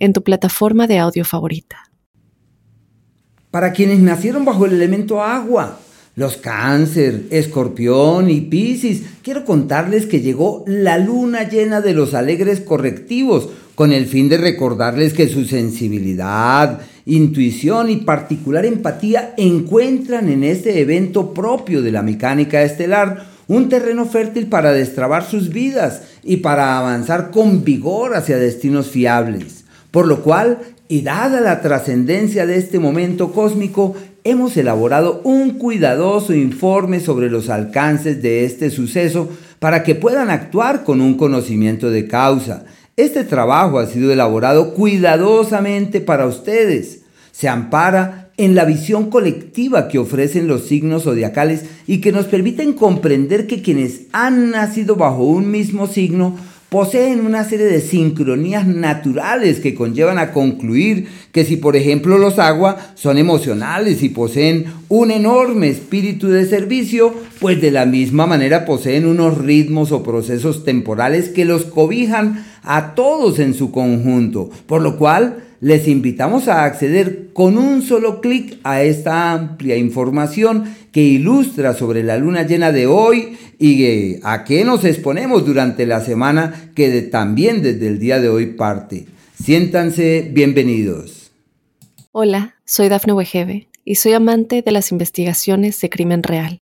en tu plataforma de audio favorita. Para quienes nacieron bajo el elemento agua, los cáncer, escorpión y piscis, quiero contarles que llegó la luna llena de los alegres correctivos, con el fin de recordarles que su sensibilidad, intuición y particular empatía encuentran en este evento propio de la mecánica estelar un terreno fértil para destrabar sus vidas y para avanzar con vigor hacia destinos fiables. Por lo cual, y dada la trascendencia de este momento cósmico, hemos elaborado un cuidadoso informe sobre los alcances de este suceso para que puedan actuar con un conocimiento de causa. Este trabajo ha sido elaborado cuidadosamente para ustedes. Se ampara en la visión colectiva que ofrecen los signos zodiacales y que nos permiten comprender que quienes han nacido bajo un mismo signo poseen una serie de sincronías naturales que conllevan a concluir que si por ejemplo los agua son emocionales y poseen un enorme espíritu de servicio, pues de la misma manera poseen unos ritmos o procesos temporales que los cobijan a todos en su conjunto, por lo cual les invitamos a acceder con un solo clic a esta amplia información que ilustra sobre la luna llena de hoy y a qué nos exponemos durante la semana que también desde el día de hoy parte. Siéntanse bienvenidos. Hola, soy Dafne Wegebe y soy amante de las investigaciones de crimen real.